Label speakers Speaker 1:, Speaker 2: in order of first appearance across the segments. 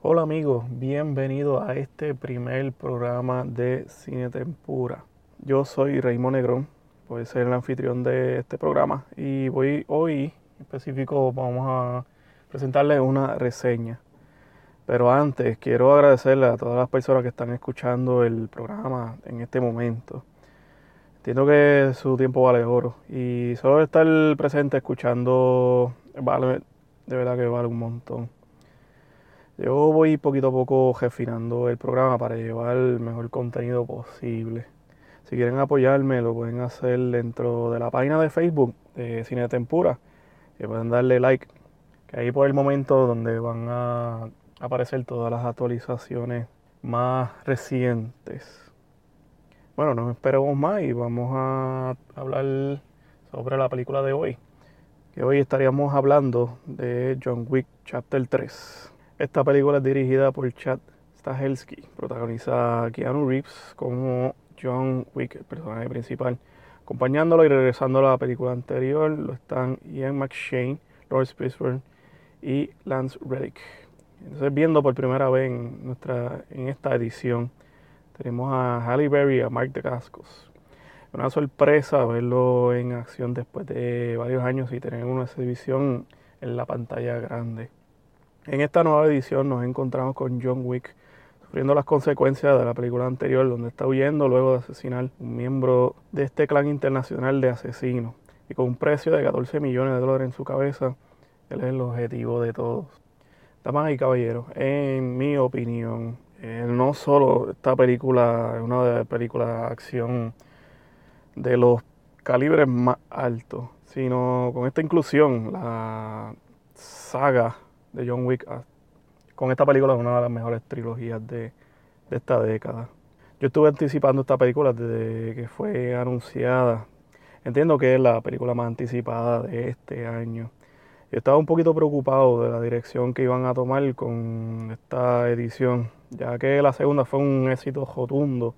Speaker 1: Hola amigos, bienvenidos a este primer programa de Cine Tempura. Yo soy Raymond Negrón, voy a ser el anfitrión de este programa y voy hoy en específico vamos a presentarles una reseña. Pero antes quiero agradecerle a todas las personas que están escuchando el programa en este momento. Entiendo que su tiempo vale oro y solo estar presente escuchando vale, de verdad que vale un montón. Yo voy poquito a poco refinando el programa para llevar el mejor contenido posible. Si quieren apoyarme, lo pueden hacer dentro de la página de Facebook de Cine Tempura. Y pueden darle like, que ahí por el momento donde van a aparecer todas las actualizaciones más recientes. Bueno, no esperemos más y vamos a hablar sobre la película de hoy. Que hoy estaríamos hablando de John Wick Chapter 3. Esta película es dirigida por Chad Stahelski, protagoniza Keanu Reeves como John Wick, el personaje principal. Acompañándolo y regresando a la película anterior lo están Ian McShane, Lawrence Fishburne y Lance Reddick. Entonces, viendo por primera vez en, nuestra, en esta edición tenemos a Halle Berry y a Mark Dacascos. Una sorpresa verlo en acción después de varios años y tener una exhibición en la pantalla grande. En esta nueva edición nos encontramos con John Wick sufriendo las consecuencias de la película anterior donde está huyendo luego de asesinar un miembro de este clan internacional de asesinos y con un precio de 14 millones de dólares en su cabeza, él es el objetivo de todos. Damas y caballeros, en mi opinión, no solo esta película es una de las películas de acción de los calibres más altos, sino con esta inclusión, la saga de John Wick, ah, con esta película es una de las mejores trilogías de, de esta década. Yo estuve anticipando esta película desde que fue anunciada. Entiendo que es la película más anticipada de este año. Yo estaba un poquito preocupado de la dirección que iban a tomar con esta edición, ya que la segunda fue un éxito rotundo.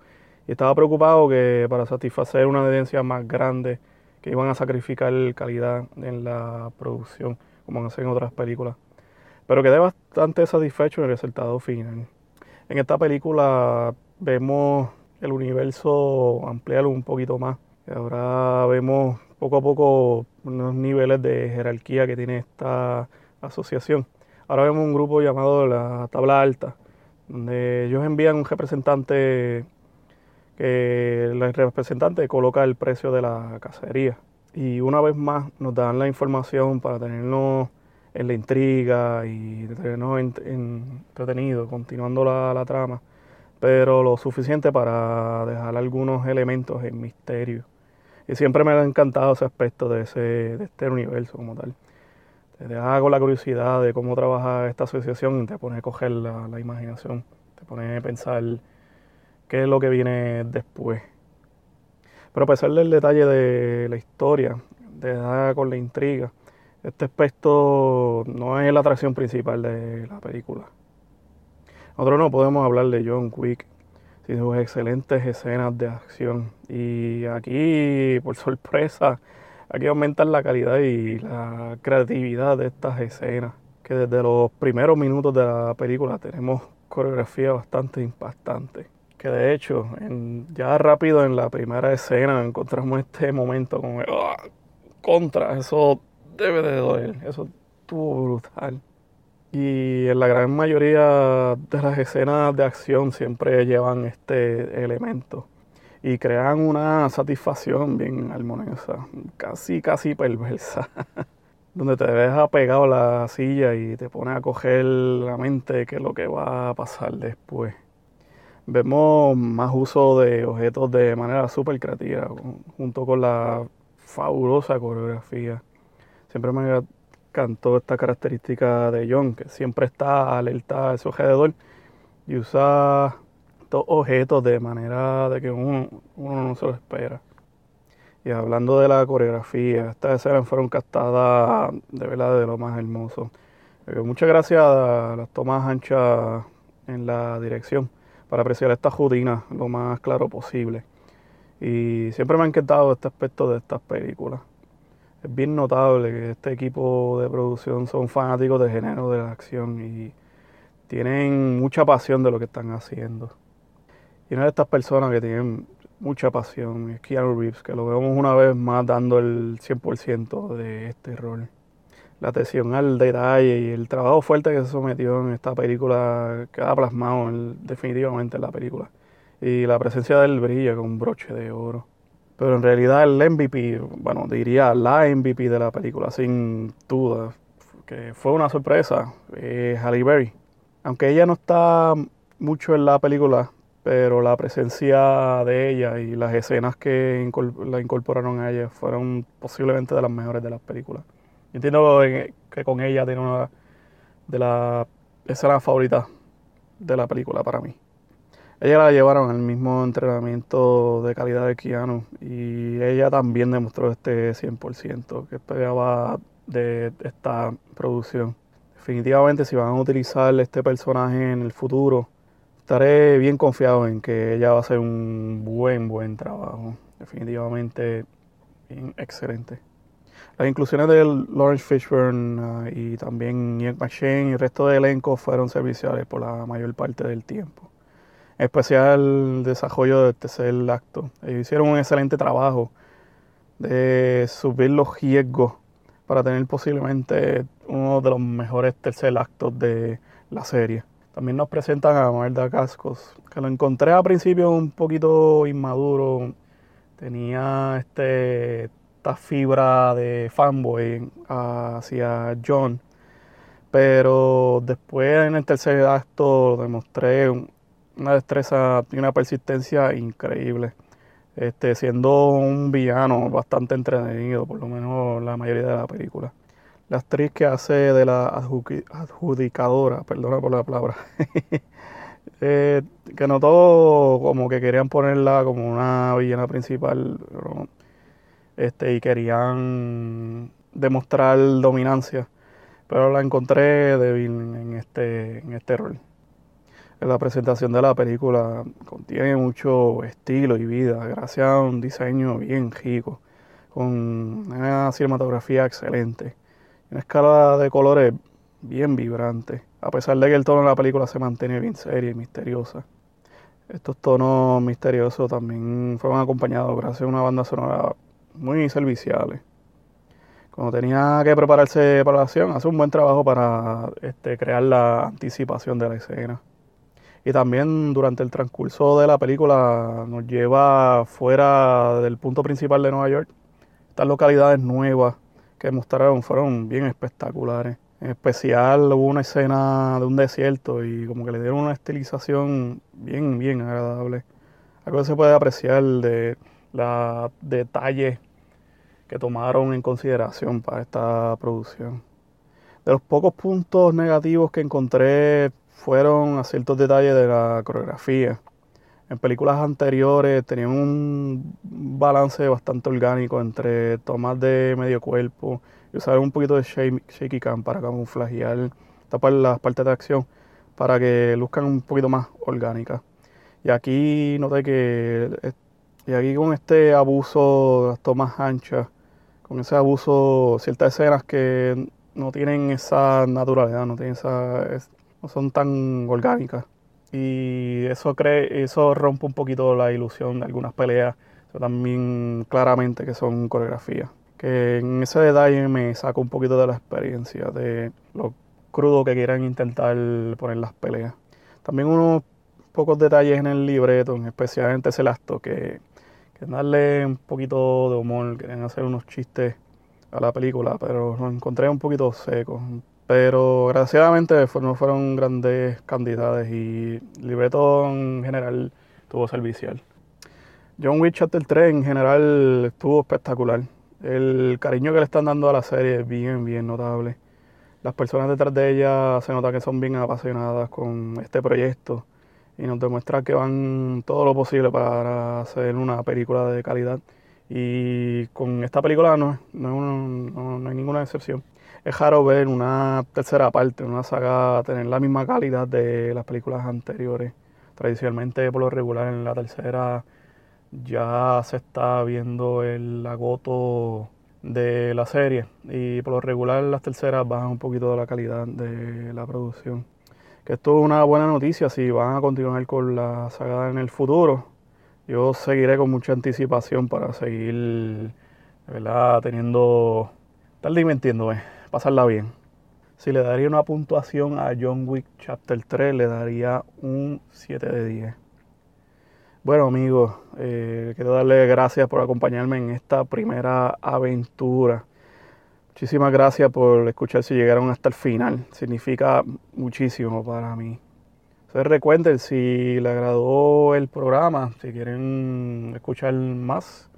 Speaker 1: Y estaba preocupado que para satisfacer una audiencia más grande, que iban a sacrificar calidad en la producción, como hacen otras películas. Pero quedé bastante satisfecho en el resultado final. En esta película vemos el universo ampliarlo un poquito más. Ahora vemos poco a poco unos niveles de jerarquía que tiene esta asociación. Ahora vemos un grupo llamado la Tabla Alta, donde ellos envían un representante que el representante coloca el precio de la cacería. Y una vez más nos dan la información para tenernos en la intriga y tenernos entretenidos, continuando la, la trama, pero lo suficiente para dejar algunos elementos en misterio. Y siempre me ha encantado ese aspecto de, ese, de este universo como tal. Te deja con la curiosidad de cómo trabaja esta asociación te pone a coger la, la imaginación, te pone a pensar qué es lo que viene después. Pero a pesar del detalle de la historia, te deja con la intriga, este aspecto no es la atracción principal de la película. Nosotros no podemos hablar de John Wick sus excelentes escenas de acción. Y aquí, por sorpresa, aquí aumentan la calidad y la creatividad de estas escenas. Que desde los primeros minutos de la película tenemos coreografía bastante impactante. Que de hecho, ya rápido en la primera escena encontramos este momento como ¡ah! contra, eso debe de doler, eso estuvo brutal. Y en la gran mayoría de las escenas de acción siempre llevan este elemento y crean una satisfacción bien armoniosa, casi, casi perversa, donde te deja pegado a la silla y te pone a coger la mente qué es lo que va a pasar después. Vemos más uso de objetos de manera súper creativa, junto con la fabulosa coreografía. Siempre me cantó esta característica de John, que siempre está alerta a su alrededor y usa estos objetos de manera de que uno, no se lo espera. Y hablando de la coreografía, estas escenas fueron captadas de verdad de lo más hermoso. Eh, muchas gracias a las tomas anchas en la dirección para apreciar esta rutina lo más claro posible. Y siempre me ha encantado este aspecto de estas películas es bien notable que este equipo de producción son fanáticos de género de la acción y tienen mucha pasión de lo que están haciendo. Y una de estas personas que tienen mucha pasión es Keanu Reeves, que lo vemos una vez más dando el 100% de este rol. La atención al detalle y el trabajo fuerte que se sometió en esta película queda plasmado definitivamente en la película. Y la presencia del brilla con un broche de oro. Pero en realidad el MVP, bueno, diría la MVP de la película, sin duda, que fue una sorpresa, es Halle Berry. Aunque ella no está mucho en la película, pero la presencia de ella y las escenas que la incorporaron a ella fueron posiblemente de las mejores de las películas. Entiendo que con ella tiene una de las escenas favoritas de la película para mí. Ella la llevaron al mismo entrenamiento de calidad de Keanu y ella también demostró este 100% que esperaba de esta producción. Definitivamente si van a utilizar este personaje en el futuro, estaré bien confiado en que ella va a hacer un buen, buen trabajo. Definitivamente excelente. Las inclusiones de Lawrence Fishburne ah, y también Ian McShane y el resto del elenco fueron serviciales por la mayor parte del tiempo. Especial desarrollo del tercer acto. Ellos hicieron un excelente trabajo de subir los riesgos para tener posiblemente uno de los mejores tercer actos de la serie. También nos presentan a Marda Cascos, que lo encontré al principio un poquito inmaduro. Tenía este, esta fibra de fanboy hacia John. Pero después en el tercer acto demostré una destreza y una persistencia increíble. Este, siendo un villano bastante entretenido, por lo menos la mayoría de la película la actriz que hace de la adjudicadora, perdona por la palabra, eh, que notó como que querían ponerla como una villana principal este, y querían demostrar dominancia, pero la encontré débil en este, en este rol. La presentación de la película contiene mucho estilo y vida, gracias a un diseño bien rico, con una cinematografía excelente una escala de colores bien vibrante, a pesar de que el tono de la película se mantiene bien seria y misteriosa. Estos tonos misteriosos también fueron acompañados gracias a una banda sonora muy servicial. Cuando tenía que prepararse para la acción, hace un buen trabajo para este, crear la anticipación de la escena. Y también durante el transcurso de la película nos lleva fuera del punto principal de Nueva York, estas localidades nuevas que mostraron fueron bien espectaculares. En especial hubo una escena de un desierto y como que le dieron una estilización bien, bien agradable. Algo que se puede apreciar de los detalles que tomaron en consideración para esta producción. De los pocos puntos negativos que encontré fueron a ciertos detalles de la coreografía. En películas anteriores tenían un balance bastante orgánico entre tomas de medio cuerpo y usar un poquito de shaky cam para camuflajear tapar las partes de acción para que luzcan un poquito más orgánicas. Y aquí noté que y aquí con este abuso de las tomas anchas, con ese abuso, ciertas escenas que no tienen esa naturalidad, no tienen esa, no son tan orgánicas y eso cree, eso rompe un poquito la ilusión de algunas peleas, pero también claramente que son coreografías. Que en ese detalle me saca un poquito de la experiencia, de lo crudo que quieran intentar poner las peleas. También unos pocos detalles en el libreto, especialmente ese acto, que, que darle un poquito de humor, quieren hacer unos chistes a la película, pero lo encontré un poquito seco, pero desgraciadamente no fueron grandes cantidades y libreto en general estuvo servicial. John Wick Chapter 3 en general estuvo espectacular. El cariño que le están dando a la serie es bien, bien notable. Las personas detrás de ella se nota que son bien apasionadas con este proyecto y nos demuestra que van todo lo posible para hacer una película de calidad. Y con esta película no, no hay ninguna excepción es raro ver una tercera parte, una saga tener la misma calidad de las películas anteriores. Tradicionalmente, por lo regular, en la tercera ya se está viendo el agoto de la serie y por lo regular las terceras bajan un poquito de la calidad de la producción. que esto es una buena noticia si van a continuar con la saga en el futuro. Yo seguiré con mucha anticipación para seguir, ¿verdad? Teniendo, estar divirtiéndome, pasarla bien. Si le daría una puntuación a John Wick Chapter 3, le daría un 7 de 10. Bueno amigos, eh, quiero darle gracias por acompañarme en esta primera aventura. Muchísimas gracias por escuchar si llegaron hasta el final. Significa muchísimo para mí. Entonces recuerden, si le agradó el programa, si quieren escuchar más,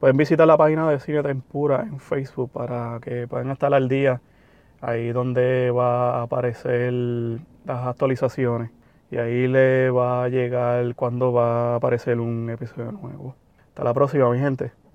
Speaker 1: pueden visitar la página de Cine Tempura en Facebook para que puedan estar al día. Ahí donde va a aparecer las actualizaciones. Y ahí le va a llegar cuando va a aparecer un episodio nuevo. Hasta la próxima, mi gente.